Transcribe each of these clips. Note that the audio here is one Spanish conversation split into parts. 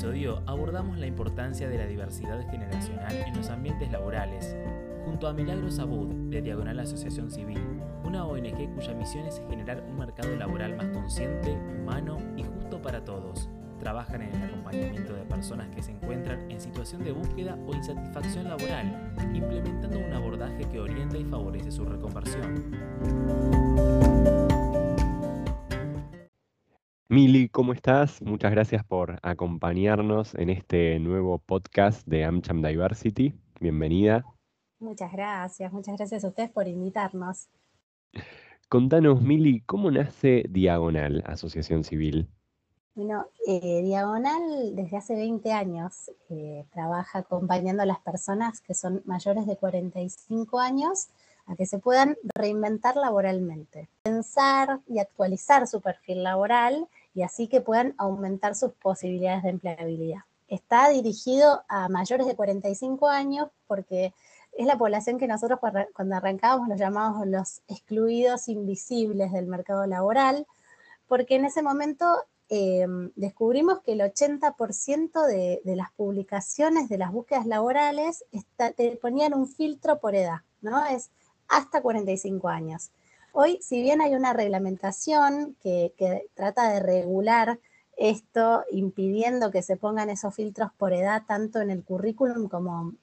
episodio abordamos la importancia de la diversidad generacional en los ambientes laborales, junto a Milagros Abud, de Diagonal Asociación Civil, una ONG cuya misión es generar un mercado laboral más consciente, humano y justo para todos. Trabajan en el acompañamiento de personas que se encuentran en situación de búsqueda o insatisfacción laboral, implementando un abordaje que orienta y favorece su reconversión. Mili, ¿cómo estás? Muchas gracias por acompañarnos en este nuevo podcast de AmCham Diversity. Bienvenida. Muchas gracias, muchas gracias a ustedes por invitarnos. Contanos, Mili, ¿cómo nace Diagonal, Asociación Civil? Bueno, eh, Diagonal desde hace 20 años eh, trabaja acompañando a las personas que son mayores de 45 años a que se puedan reinventar laboralmente, pensar y actualizar su perfil laboral y así que puedan aumentar sus posibilidades de empleabilidad. Está dirigido a mayores de 45 años porque es la población que nosotros cuando arrancábamos los llamamos los excluidos invisibles del mercado laboral, porque en ese momento em, descubrimos que el 80% de, las publicaciones de las búsquedas laborales te ponían un filtro por edad, ¿no? Es hasta 45 años. Hoy, si bien hay una reglamentación que, trata de regular esto, impidiendo que se pongan esos filtros por edad tanto en el currículum como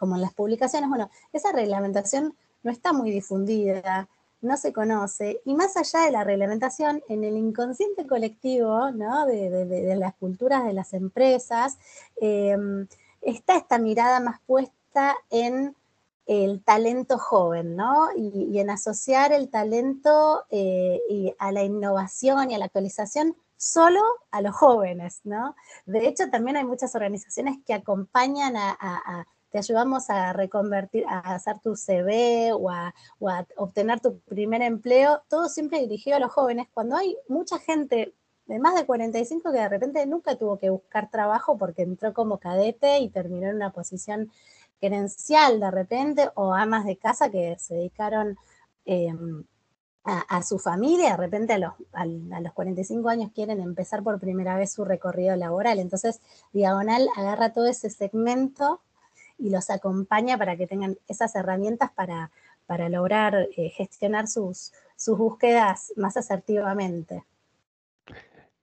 en las publicaciones, bueno, esa reglamentación no está muy difundida, no se conoce, y más allá de la reglamentación, en el inconsciente colectivo de, las culturas de las empresas, em, está esta mirada más puesta en el talento joven, ¿no? Y, en asociar el talento eh, y a la innovación y a la actualización solo a los jóvenes, ¿no? De hecho, también hay muchas organizaciones que acompañan a te ayudamos a reconvertir, a hacer tu CV o a, obtener tu primer empleo, todo siempre dirigido a los jóvenes, cuando hay mucha gente de más de 45 que de repente nunca tuvo que buscar trabajo porque entró como cadete y terminó en una posición gerencial de repente, o amas de casa que se dedicaron em, a, su familia, de repente a los, a los 45 años quieren empezar por primera vez su recorrido laboral. Entonces, Diagonal agarra todo ese segmento y los acompaña para que tengan esas herramientas para, para lograr eh, gestionar sus, sus búsquedas más asertivamente.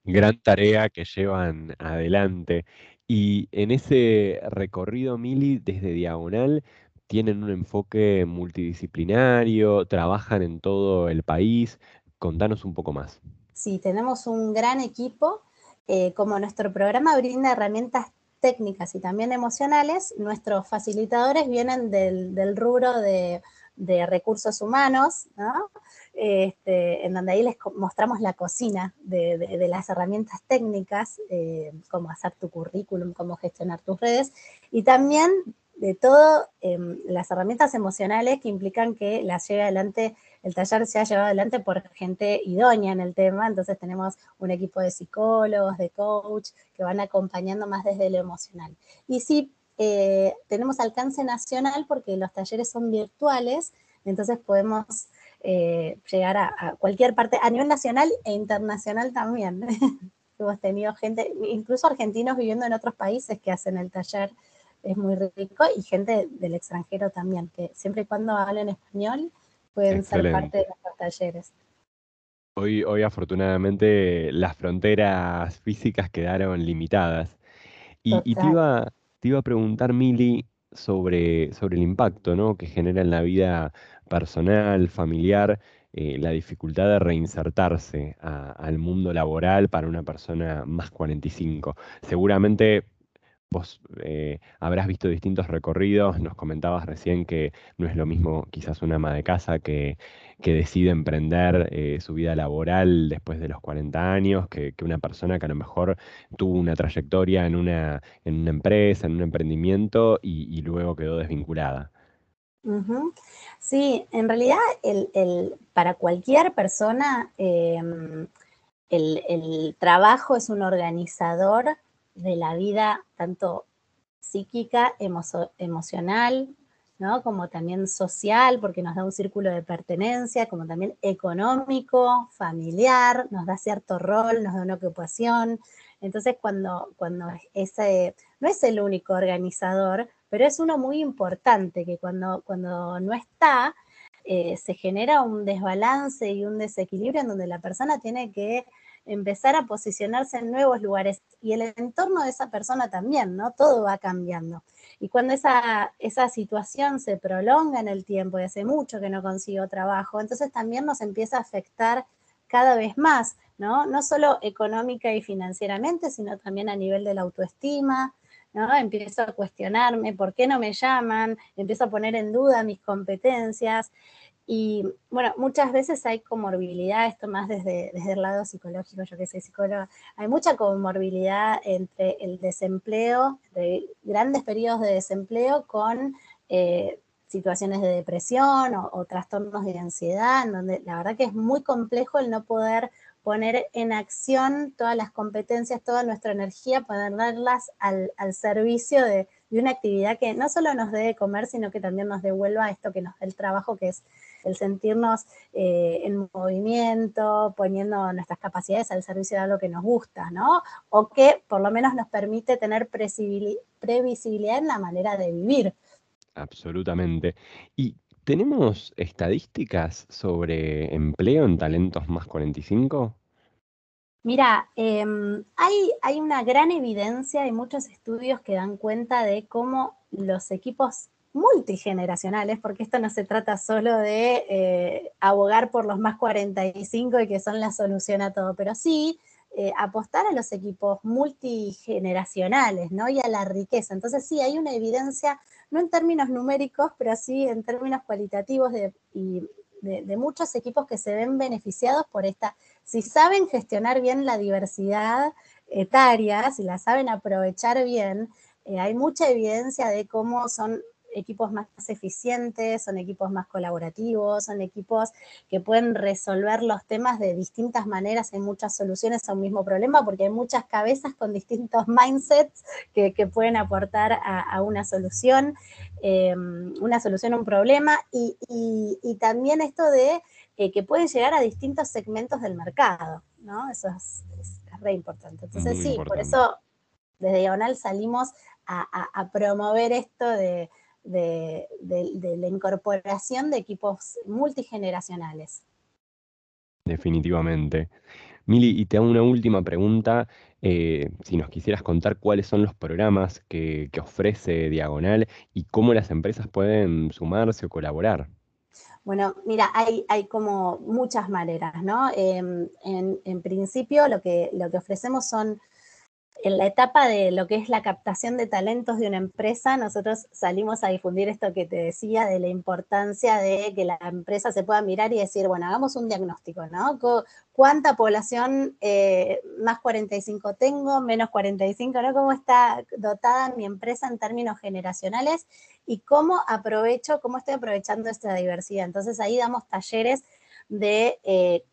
Gran tarea que llevan adelante. Y en ese recorrido, Mili, desde Diagonal, tienen un enfoque multidisciplinario, trabajan en todo el país. Contanos un poco más. Sí, tenemos un gran equipo. Eh, como nuestro programa brinda herramientas técnicas y también emocionales, nuestros facilitadores vienen del, rubro de, recursos humanos, este, en donde ahí les mostramos la cocina de, las herramientas técnicas, eh, cómo hacer tu currículum, cómo gestionar tus redes, y también de todo em, las herramientas emocionales que implican que las lleve adelante el taller se ha llevado adelante por gente idónea en el tema, entonces tenemos un equipo de psicólogos, de coach, que van acompañando más desde lo emocional. Y sí, eh, tenemos alcance nacional porque los talleres son virtuales, entonces podemos eh, llegar a, cualquier parte, a nivel nacional e internacional también. Hemos tenido gente, incluso argentinos viviendo en otros países que hacen el taller, es muy rico, y gente del extranjero también, que siempre y cuando hablen español, pueden ser parte de nuestros talleres. Hoy, hoy afortunadamente las fronteras físicas quedaron limitadas. Y, te, iba, te iba a preguntar, Mili, sobre, sobre el impacto ¿no? que genera en la vida personal, familiar, eh, la dificultad de reinsertarse al mundo laboral para una persona más 45. Seguramente Vos eh, habrás visto distintos recorridos, nos comentabas recién que no es lo mismo quizás una ama de casa que, decide emprender eh, su vida laboral después de los 40 años, que, una persona que a lo mejor tuvo una trayectoria en una, en una empresa, en un emprendimiento y, luego quedó desvinculada. Sí, en realidad el, para cualquier persona em, el trabajo es un organizador de la vida tanto psíquica, emocional, ¿no? Como también social, porque nos da un círculo de pertenencia, como también económico, familiar, nos da cierto rol, nos da una ocupación. Entonces, cuando, cuando ese, no es el único organizador, pero es uno muy importante, que cuando, cuando no está, eh, se genera un desbalance y un desequilibrio en donde la persona tiene que empezar a posicionarse en nuevos lugares y el entorno de esa persona también, ¿no? Todo va cambiando. Y cuando esa, esa situación se prolonga en el tiempo y hace mucho que no consigo trabajo, entonces también nos empieza a afectar cada vez más, ¿no? No solo económica y financieramente, sino también a nivel de la autoestima, ¿no? Empiezo a cuestionarme por qué no me llaman, empiezo a poner en duda mis competencias. Y bueno, muchas veces hay comorbilidad, esto más desde, desde el lado psicológico, yo que soy psicóloga, hay mucha comorbilidad entre el desempleo, de grandes periodos de desempleo con eh, situaciones de depresión o, trastornos de ansiedad, en donde la verdad que es muy complejo el no poder poner en acción todas las competencias, toda nuestra energía, ponerlas al, al servicio de, de, una actividad que no solo nos dé comer, sino que también nos devuelva esto que nos da el trabajo, que es el sentirnos eh, en movimiento, poniendo nuestras capacidades al servicio de algo que nos gusta, ¿no? O que por lo menos nos permite tener previsibilidad en la manera de vivir. Absolutamente. Y ¿Tenemos estadísticas sobre empleo en talentos más 45? Mira, eh, hay, hay, una gran evidencia, hay muchos estudios que dan cuenta de cómo los equipos multigeneracionales, porque esto no se trata solo de eh, abogar por los más 45 y que son la solución a todo, pero sí eh, apostar a los equipos multigeneracionales, ¿no? Y a la riqueza. Entonces sí, hay una evidencia no en términos numéricos, pero sí en términos cualitativos de, muchos equipos que se ven beneficiados por esta, si saben gestionar bien la diversidad etaria, si la saben aprovechar bien, eh, hay mucha evidencia de cómo son equipos más eficientes, son equipos más colaborativos, son equipos que pueden resolver los temas de distintas maneras, hay muchas soluciones a un mismo problema porque hay muchas cabezas con distintos mindsets que, que pueden aportar a, a una solución, eh, una solución a un problema y, y, y también esto de eh, que pueden llegar a distintos segmentos del mercado, ¿no? Eso es, es, es re importante. Entonces Muy sí, importante. por eso desde Diagonal salimos a, a, a promover esto de, de, de, de, la incorporación de equipos multigeneracionales. Definitivamente. Mili, y te hago una última pregunta. Eh, si nos quisieras contar cuáles son los programas que, que, ofrece Diagonal y cómo las empresas pueden sumarse o colaborar. Bueno, mira, hay, hay como muchas maneras, ¿no? Eh, en, en, principio lo que, lo que ofrecemos son en la etapa de lo que es la captación de talentos de una empresa, nosotros salimos a difundir esto que te decía de la importancia de que la empresa se pueda mirar y decir, bueno, hagamos un diagnóstico, ¿no? ¿Cuánta población eh, más 45 tengo, menos 45, ¿no? ¿Cómo está dotada mi empresa en términos generacionales? Y cómo aprovecho, cómo estoy aprovechando esta diversidad. Entonces ahí damos talleres de eh,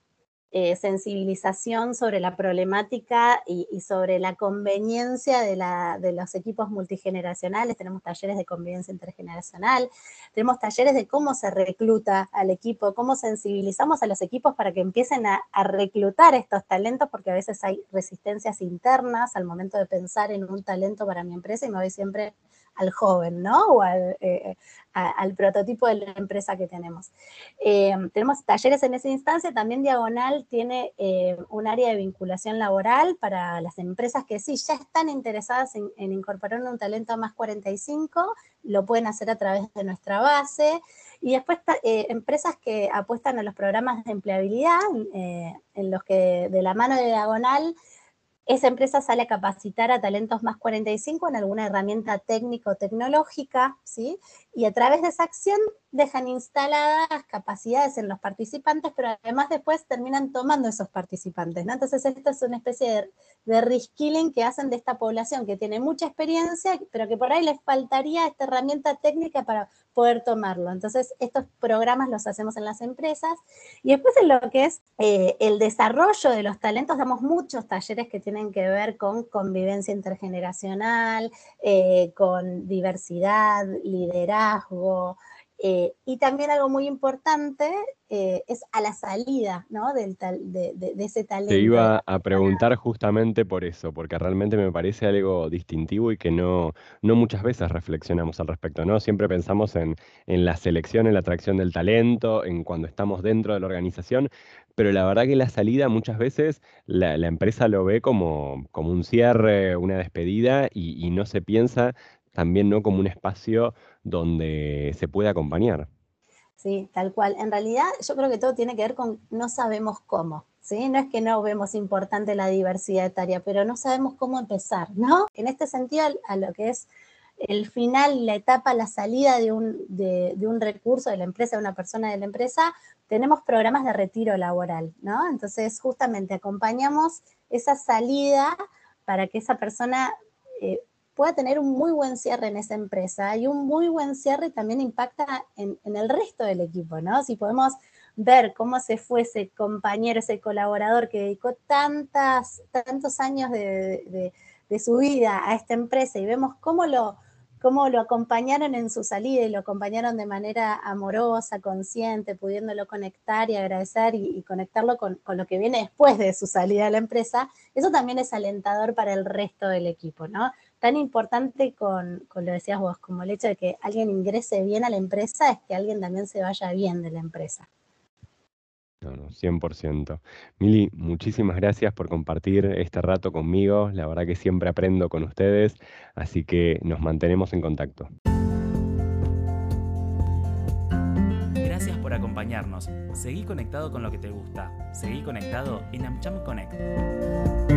eh, sensibilización sobre la problemática y, sobre la conveniencia de, la, de, los equipos multigeneracionales. Tenemos talleres de convivencia intergeneracional, tenemos talleres de cómo se recluta al equipo, cómo sensibilizamos a los equipos para que empiecen a, a reclutar estos talentos, porque a veces hay resistencias internas al momento de pensar en un talento para mi empresa y me voy siempre al joven, ¿no? O al, eh, a, al, prototipo de la empresa que tenemos. Eh, tenemos talleres en esa instancia, también Diagonal tiene eh, un área de vinculación laboral para las empresas que sí, ya están interesadas en, incorporar un talento más 45, lo pueden hacer a través de nuestra base. Y después eh, empresas que apuestan a los programas de empleabilidad, eh, en los que de la mano de Diagonal esa empresa sale a capacitar a talentos más 45 en alguna herramienta técnico-tecnológica, ¿sí? Y a través de esa acción dejan instaladas capacidades en los participantes, pero además después terminan tomando esos participantes, ¿no? Entonces esto es una especie de, de reskilling que hacen de esta población que tiene mucha experiencia, pero que por ahí les faltaría esta herramienta técnica para poder tomarlo. Entonces estos programas los hacemos en las empresas y después en lo que es eh, el desarrollo de los talentos, damos muchos talleres que tienen tienen que ver con convivencia intergeneracional, eh, con diversidad, liderazgo, eh, y también algo muy importante eh, es a la salida ¿no? Del de, ese talento. Te iba a preguntar justamente por eso, porque realmente me parece algo distintivo y que no, no muchas veces reflexionamos al respecto. ¿no? Siempre pensamos en, en la selección, en la atracción del talento, en cuando estamos dentro de la organización, pero la verdad que la salida muchas veces la, empresa lo ve como, como, un cierre, una despedida y, no se piensa también no como un espacio donde se puede acompañar. Sí, tal cual. En realidad yo creo que todo tiene que ver con no sabemos cómo. ¿Sí? No es que no vemos importante la diversidad etaria, pero no sabemos cómo empezar, ¿no? En este sentido, a lo que es el final, la etapa, la salida de un, de, un recurso de la empresa, de una persona de la empresa, tenemos programas de retiro laboral, ¿no? Entonces, justamente acompañamos esa salida para que esa persona eh, pueda tener un muy buen cierre en esa empresa y un muy buen cierre también impacta en, el resto del equipo, ¿no? Si podemos ver cómo se fue ese compañero, ese colaborador que dedicó tantas, tantos años de, de su vida a esta empresa y vemos cómo lo, cómo lo acompañaron en su salida y lo acompañaron de manera amorosa, consciente, pudiéndolo conectar y agradecer y, conectarlo con, lo que viene después de su salida a la empresa, eso también es alentador para el resto del equipo, ¿no? Tan importante con, con lo decías vos, como el hecho de que alguien ingrese bien a la empresa, es que alguien también se vaya bien de la empresa. No, no, 100%. Mili, muchísimas gracias por compartir este rato conmigo. La verdad que siempre aprendo con ustedes, así que nos mantenemos en contacto. Gracias por acompañarnos. Seguí conectado con lo que te gusta. Seguí conectado en AmCham Connect.